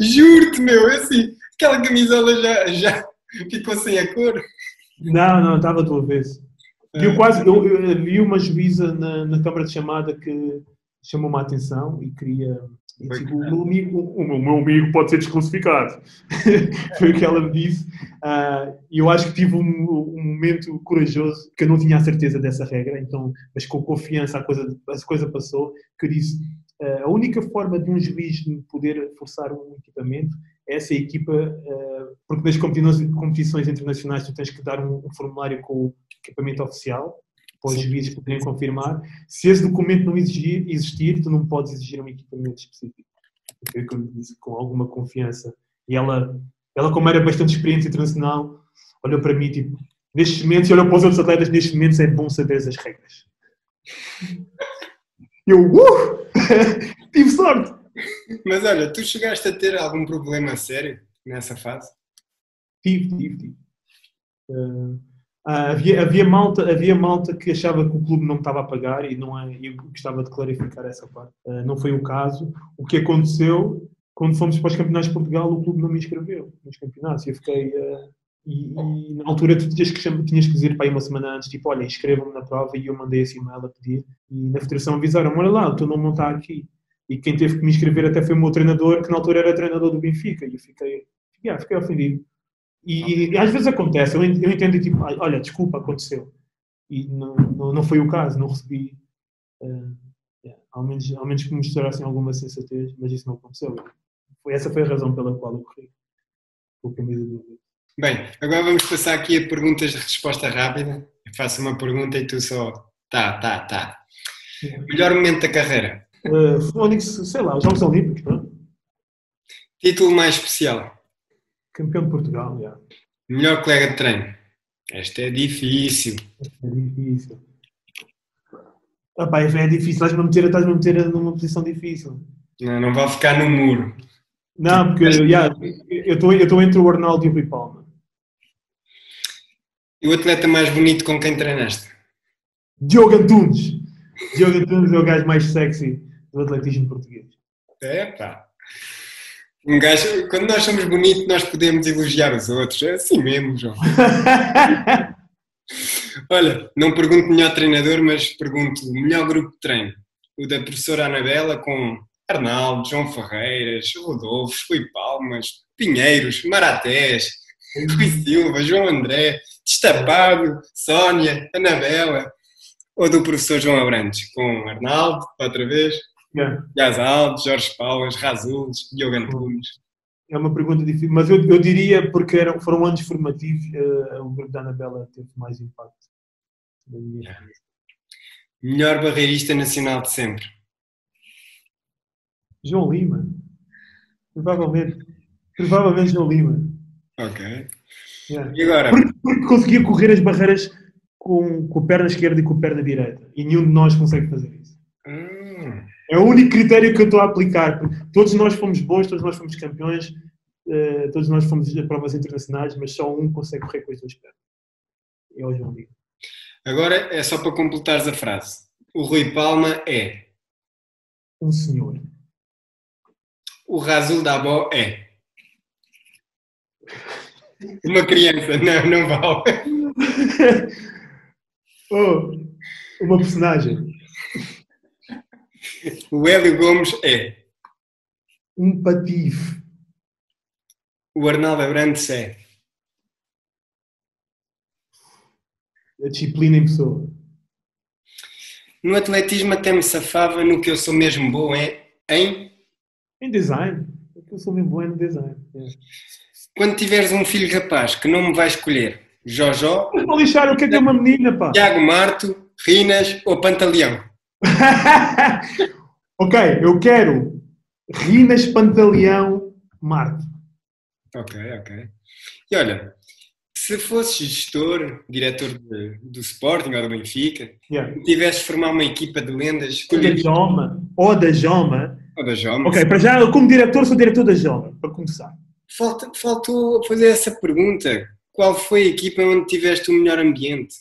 Juro-te, meu, é assim, aquela camisola já, já ficou sem a cor. Não, não, estava a tua vez. Eu quase, eu, eu vi uma juíza na, na câmara de chamada que chamou-me a atenção e queria. E Foi disse, o, meu amigo, o, meu, o meu amigo pode ser desclassificado. Foi o que ela me disse. Ah, E eu acho que tive um, um momento corajoso, que eu não tinha a certeza dessa regra, então, mas com confiança a coisa, a coisa passou, que eu disse: ah, a única forma de um juiz poder forçar um equipamento é se a equipa, ah, porque nas competições, internacionais tu tens que dar um, formulário com o equipamento oficial para os juízes poderem confirmar. Se esse documento não exigir, existir, tu não podes exigir um equipamento específico. Com alguma confiança. E ela, ela como era bastante experiente internacional, olhou para mim tipo, nestes momentos, e olhou para os outros atletas, nestes momentos é bom saber as regras. Eu, uh! Tive sorte! Mas olha, tu chegaste a ter algum problema sério nessa fase? Tive, tive, tive. Uh, havia, havia, malta, havia malta que achava que o clube não estava a pagar e não é, eu gostava de clarificar essa parte. Uh, não foi o caso. O que aconteceu, quando fomos para os campeonatos de Portugal, o clube não me inscreveu nos campeonatos. Eu fiquei. Uh, e, e na altura tu tinhas que, tinhas que dizer para aí uma semana antes, tipo, olha, inscrevam-me na prova e eu mandei esse e-mail a pedir. E na federação avisaram, olha lá, o teu nome não está aqui. E quem teve que me inscrever até foi o meu treinador, que na altura era treinador do Benfica. E eu fiquei, yeah, fiquei ofendido. E, e às vezes acontece, eu, en- eu entendo tipo, "Ai, olha, desculpa, aconteceu. E não, não, não foi o caso, não recebi. eh, yeah, ao, menos, ao menos que me mostrassem alguma sensatez, mas isso não aconteceu. Foi, essa foi a razão pela qual eu corri. Com a camisa do Bem, agora vamos passar aqui a perguntas de resposta rápida. Eu faço uma pergunta e tu só. Tá, tá, tá. Melhor momento da carreira. Uh, Fónix, sei lá, os Jogos Olímpicos, pronto. Título mais especial. campeão de Portugal, yeah. Melhor colega de treino. Esta é difícil. é difícil. Ah, pá, é difícil, estás-me a meter, estás-me a meter numa posição difícil. Não, não vai ficar no muro. Não, porque yeah, eu estou eu estou entre o Arnaldo e o Rui Palma. E o atleta mais bonito com quem treinaste? Diogo Antunes. Diogo Antunes é o gajo mais sexy do atletismo português. É pá. Um gajo, quando nós somos bonitos, nós podemos elogiar os outros. É assim mesmo, João. Olha, não pergunto melhor treinador, mas pergunto o melhor grupo de treino. O da professora Anabela com Arnaldo, João Ferreiras, Rodolfo, Rui Palmas, Pinheiros, Maratés, Rui Silva, João André, Destapado, Sónia, Anabela. Ou do professor João Abrantes, com Arnaldo, outra vez, Yeah. Gazaldo, Jorge Paulas, Razules, Diogo Antunes. É uma pergunta difícil, mas eu, eu diria, porque eram, foram anos formativos, eh, o grupo da Anabela teve mais impacto. minha vida. Melhor barreirista nacional de sempre. João Lima. Provavelmente. Provavelmente João Lima. Ok. Yeah. E agora? Porque, porque conseguia correr as barreiras com, com a perna esquerda e com a perna direita. E nenhum de nós consegue fazer isso. Hum, É o único critério que eu estou a aplicar. Todos nós fomos bons, todos nós fomos campeões. eh, todos nós fomos a provas internacionais, mas só um consegue correr com as duas pernas. É o João Miguel. Agora é só para completares a frase. O Rui Palma é. Um senhor. O Razul Dabó é. Uma criança. Não, não vale. oh, uma personagem. O Hélio Gomes é. Um patife. O Arnaldo Abrantes é. A disciplina em pessoa. No atletismo até me safava no que eu sou mesmo bom é em. Em design. Eu sou mesmo bom é no design. É. Quando tiveres um filho rapaz que não me vai escolher, Jojó, para lixar, o que é que é uma menina, pá? Tiago Marto, Rinas ou Pantaleão. ok, eu quero Rinas Pantaleão Marte. Ok, ok. E olha, se fosses gestor, diretor de- do Sporting ou do Benfica, Yeah. e tivesses de formar uma equipa de lendas, da Joma. Ou da Joma. ou da Joma. Ok, para já, como diretor, sou diretor da Joma, para começar. Falta- faltou fazer essa pergunta. Qual foi a equipa onde tiveste o melhor ambiente?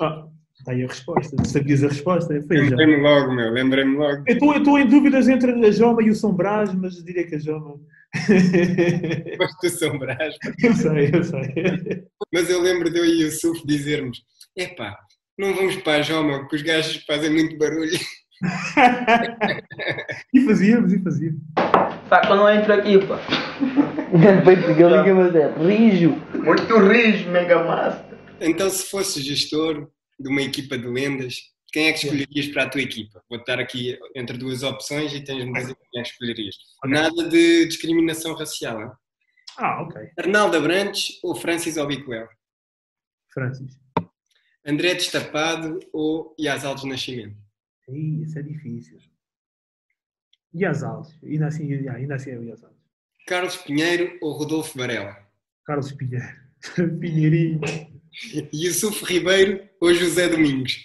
Ah, está aí a resposta. Tu sabias a resposta? Lembrei-me logo, meu, lembrei-me logo. Eu estou- eu estou em dúvidas entre a Joma e o São Brás, mas diria que a Joma. Gosto do São Brás. eu sei, eu sei. Mas eu lembro de eu e o Suf dizermos: epá, não vamos para a Joma, porque os gajos fazem muito barulho. e fazíamos, e fazíamos. Pá, quando eu entro aqui, pá. Depois que ele liga, mas é rijo. Muito rijo, mega master. Então, se fosses gestor de uma equipa de lendas, quem é que escolherias para a tua equipa? Vou estar aqui entre duas opções e tens de dizer quem é que escolherias. Nada de discriminação racial. Hein? Ah, ok. Arnaldo Abrantes ou Francis Obicoel? Francis. André Destapado ou Yazal dos Nascimento? Ih, isso é difícil. E as aulas? Ainda assim, ainda assim é o as aulas. Carlos Pinheiro ou Rodolfo Varela? Carlos Pinheiro. Pinheirinho. Yusuf Ribeiro ou José Domingos?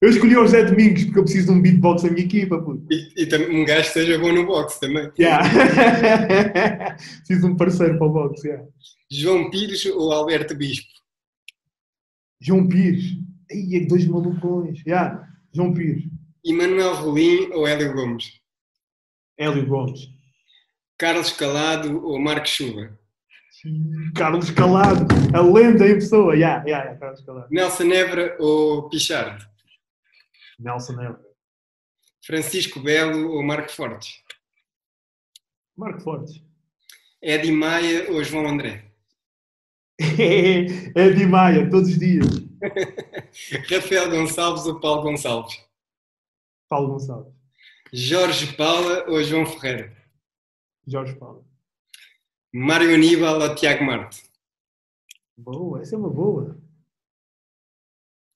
Eu escolhi o José Domingos porque eu preciso de um beatbox na minha equipa, puto. E, e tam- um gajo seja bom no boxe também. Yeah. preciso de um parceiro para o boxe, yeah. João Pires ou Alberto Bispo? João Pires. Ai, dois malucões. Yeah. João Pires. Emanuel Rolim ou Hélio Gomes? Hélio Gomes. Carlos Calado ou Marcos Chuva? Carlos Calado. A lenda em pessoa. Yeah, yeah, yeah, Carlos Calado. Nelson Nebra ou Pichard? Nelson Nebra. Francisco Belo ou Marco Fortes? Marco Fortes. Eddie Maia ou João André? de Maia, todos os dias. Rafael Gonçalves ou Paulo Gonçalves? Paulo Gonçalves. Jorge Paula ou João Ferreira? Jorge Paulo. Mário Aníbal ou Tiago Marte? Boa, essa é uma boa.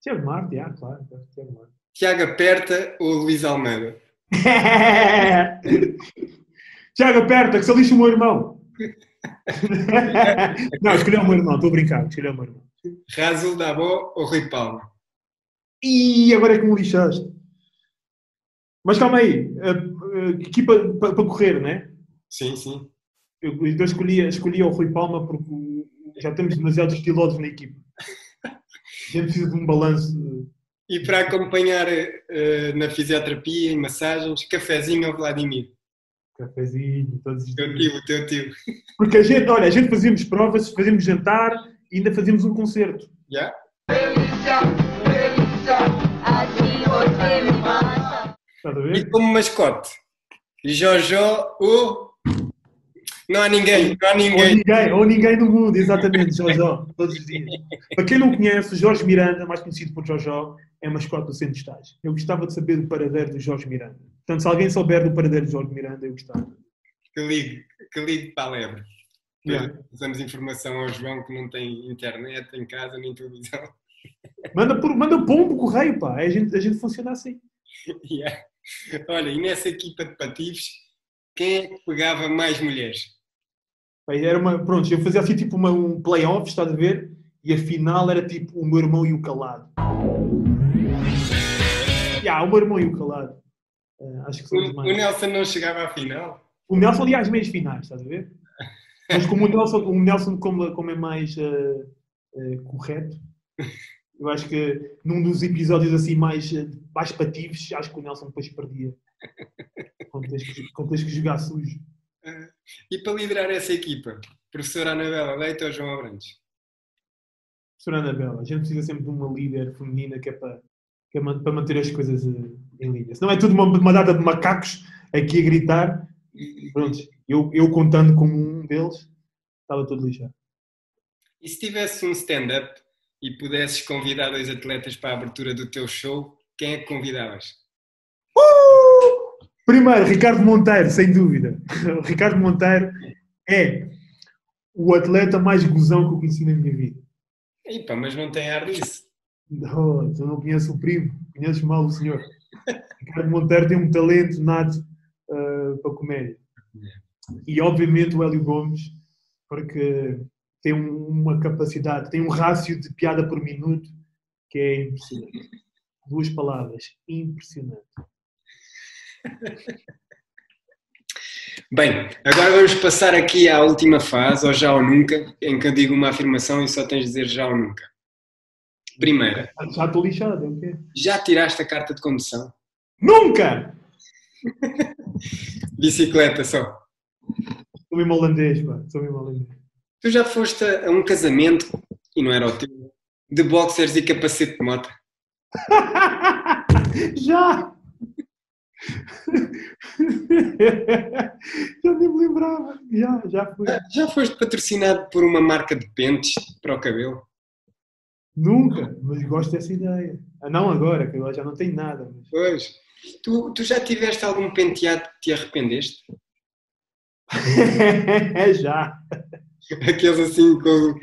Tiago Marte, ah, claro. Tiago Marte. Tiago Aperta ou Luís Almeida? Tiago, aperta, que se lixa o meu irmão. Não, escolheu o meu irmão, estou a brincar, escolheu o meu irmão. Razul Dabó ou Rui Palma? Ih, agora é que me lixaste. Mas calma aí, a, a equipa para correr, né? Sim, sim. Eu, então escolhi, escolhi o Rui Palma porque já temos demasiados pilotos na equipa. A gente precisa de um balanço. E para acompanhar eh, na fisioterapia e massagens, cafezinho ou Vladimir? Cafezinho, todos os Teu dias. tio, teu tio. Porque a gente, olha, a gente fazíamos provas, fazíamos jantar e ainda fazíamos um concerto. Já? A E como mascote? Jojó ou... Não há ninguém, não há Ou ninguém. ninguém, ou ninguém no mundo, exatamente, Jojó, todos os dias. Para quem não conhece, o Jorge Miranda, mais conhecido por Jojó, é mascote do centro de estágio. Eu gostava de saber do paradeiro do Jorge Miranda. Portanto, se alguém souber do paradeiro do Jorge Miranda, eu gostava. Que ligue, que ligue para a lebre. Yeah. Damos informação ao João que não tem internet em casa nem televisão. Manda, por, manda pombo correio, pá. A gente, a gente funciona assim. Yeah. Olha, e nessa equipa de patifes, quem é que pegava mais mulheres? Era uma, pronto, eu fazia assim tipo uma, um play-off, estás a ver? E a final era tipo o meu irmão e o calado. Yeah, o meu irmão e o calado. Eh, acho que O, o. Nelson não chegava à final. O Nelson ali às meias finais, estás a ver? Mas como o Nelson, o Nelson como, como é mais eh, eh, correto, eu acho que num dos episódios assim mais, mais pativos, acho que o Nelson depois perdia. Quando tens que, quando tens que jogar sujo. E para liderar essa equipa, professora Anabela Leite ou João Abrantes? Professora Anabela, a gente precisa sempre de uma líder feminina que é para, que é para manter as coisas eh, em linha. Se não é tudo uma, uma data de macacos aqui a gritar, e pronto, eu, eu contando como um deles, estava tudo lixado. E se tivesse um stand-up e pudesses convidar dois atletas para a abertura do teu show, quem é que convidavas? Primeiro, Ricardo Monteiro, sem dúvida. O Ricardo Monteiro é o atleta mais gozão que eu conheci na minha vida. Epa, mas não tem ar disso. Não, eu não conheço o primo, conheces mal o senhor. Ricardo Monteiro tem um talento nato ah, para comédia. E obviamente o Hélio Gomes, porque tem um- uma capacidade, tem um rácio de piada por minuto que é impressionante. Duas palavras, impressionante. Bem, agora vamos passar aqui à última fase, ou já ou nunca, em que eu digo uma afirmação e só tens de dizer já ou nunca. Primeira, Já estou lixado, o quê? já tiraste a carta de condução? Nunca! Bicicleta só. Sou mesmo holandês, pá. Sou mesmo holandês. Tu já foste a um casamento, e não era o teu, de boxers e capacete de moto? Já! já nem me lembrava. Já, já fui. Já foste patrocinado por uma marca de pentes para o cabelo? Nunca, mas gosto dessa ideia. Ah, não agora, que agora já não tenho nada. Mas... Pois. Tu, tu já tiveste algum penteado que te arrependeste? já. Aqueles assim com.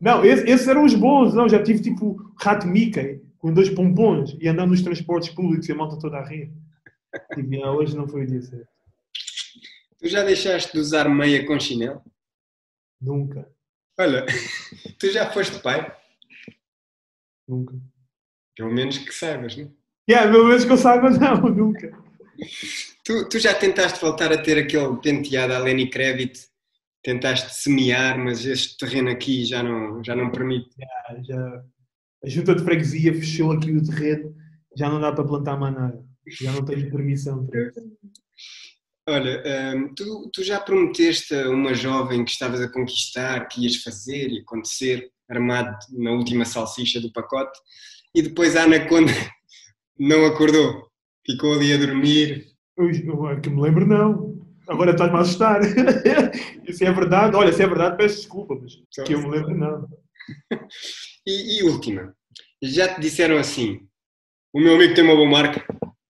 Não, esse- esses eram os bons. Não, já tive tipo rato Mickey com dois pompons e andando nos transportes públicos e a malta toda a rir. Tipo, ah, hoje não foi o dia certo. Tu já deixaste de usar meia com chinelo? Nunca, Olha, tu já foste pai? nunca. Pelo menos que saibas, não? Yeah, pelo menos que eu saiba, não, nunca. Tu, tu já tentaste voltar a ter aquele penteado à Lenny Kravitz? Tentaste semear, mas este terreno aqui já não, já não permite. Ah, já, a junta de freguesia fechou aqui o terreno, já não dá para plantar mais nada. Já não tenho permissão para isso. Olha, hum, tu, tu já prometeste a uma jovem que estavas a conquistar, que ias fazer e acontecer, armado na última salsicha do pacote, e depois a Anaconda não acordou. Ficou ali a dormir. Eu, eu, que me lembro, não. Agora estás-me a assustar. Isso é verdade. Olha, se é verdade, peço desculpa, mas que eu me lembro, não. E, e última, já te disseram assim: o meu amigo tem uma boa marca.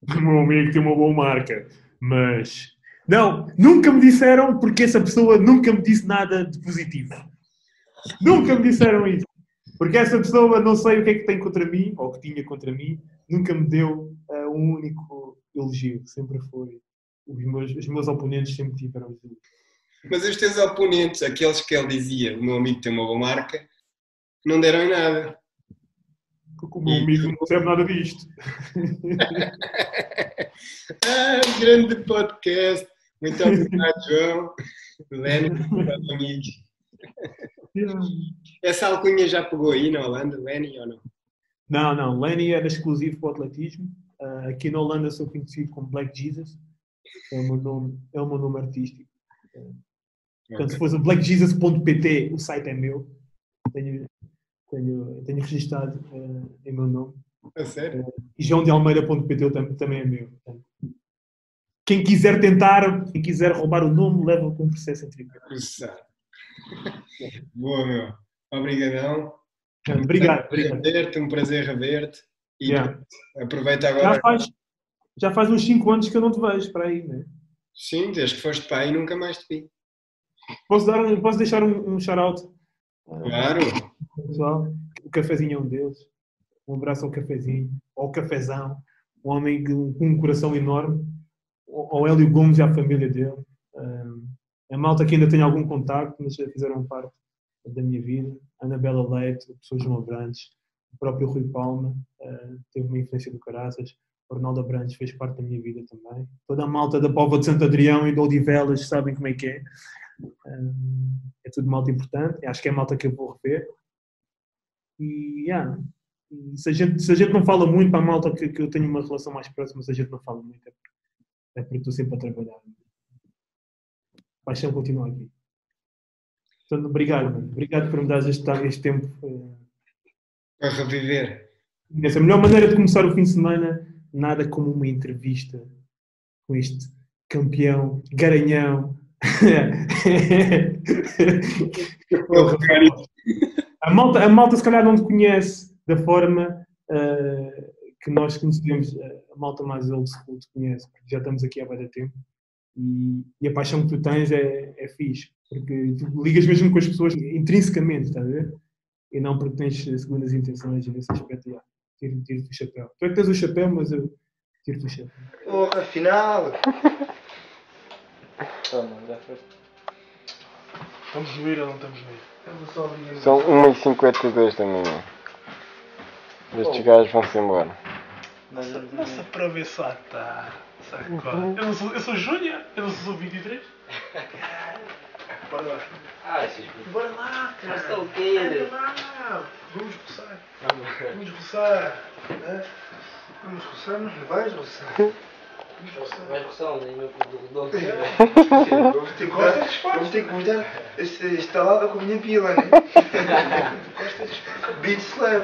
O meu amigo tem uma boa marca, mas. Não, nunca me disseram porque essa pessoa nunca me disse nada de positivo. Nunca me disseram isso. Porque essa pessoa não sei o que é que tem contra mim, ou que tinha contra mim, nunca me deu ah, um único elogio. Sempre foi. Os meus, os meus oponentes sempre tiveram elogio. Mas os teus oponentes, aqueles que ele dizia, o meu amigo tem uma boa marca, não deram em nada. Porque o meu amigo não percebe nada disto. Ah, grande podcast. Muito obrigado, João. Lenny, meus amigos. Essa alcunha já pegou aí na Holanda, Lenny, ou não? Não, não. Lenny era exclusivo para o atletismo. Ah, aqui na Holanda sou conhecido como Black Jesus. É o meu nome, é o meu nome artístico. Portanto, se fosse blackjesus.pt, o site é meu. Tenho, tenho, tenho registado eh, em meu nome. A sério? E joãodealmeida.pt eu tam- também é meu. Quem quiser tentar, quem quiser roubar o nome, leva com processo em tribunal. Boa, meu. Obrigadão. Obrigado, obrigado. Rever-te, um prazer rever-te. E Yeah. aproveita Já agora. faz, já faz uns 5 anos que eu não te vejo para aí, né? Sim, desde que foste pai nunca mais te vi. Posso, dar um, posso deixar um, um shout-out? Claro. Pessoal, o cafezinho é um deles. Um abraço ao cafezinho, ao cafezão, um homem com um coração enorme, ao Hélio Gomes e à família dele. A malta que ainda tem algum contacto, mas já fizeram parte da minha vida. Anabela Leite, o professor João Abrantes, o próprio Rui Palma, uh, teve uma influência do Caraças. O Ronaldo Abrantes fez parte da minha vida também. Toda a malta da Pova de Santo Adrião e de Odivelas sabem como é que é. É tudo malta importante. Acho que é malta que eu vou rever. E, yeah, se, a gente, se a gente não fala muito para a malta que, que eu tenho uma relação mais próxima, se a gente não fala muito, é porque, é porque estou sempre a trabalhar. A paixão continua aqui. Portanto, obrigado, mano. Obrigado por me dar este, este tempo. eh, A reviver. Essa é a melhor maneira de começar o fim de semana, nada como uma entrevista com este campeão, garanhão. a, malta, a malta se calhar não te conhece da forma eh, que nós conhecemos, eh, a malta mais old school te conhece, porque já estamos aqui há muito tempo e, e a paixão que tu tens é, é fixe, porque tu ligas mesmo com as pessoas intrinsecamente, estás a ver? E não porque tens segundas intenções e nesse aspecto, já, tiro- tiro-te o chapéu. Tu é que tens o chapéu, mas eu tiro-te o chapéu. Porra, afinal. Estamos no ir ou não estamos no ir? São 1h52 da manhã. Estes gajos vão-se embora. Nossa, para ver se lá está. Sabe qual? Eu não sou, eu sou Júnior, eu não sou 23. Bora lá. Bora lá, cara. Mas tá o quê, Bora né? lá. Vamos roçar. Vamos roçar. né? Vamos roçar, não vais roçar. Mas gostava. Tu gostas de Vamos ter que mudar esta lava com a minha pila, né? Tu gostas de Beat Slam.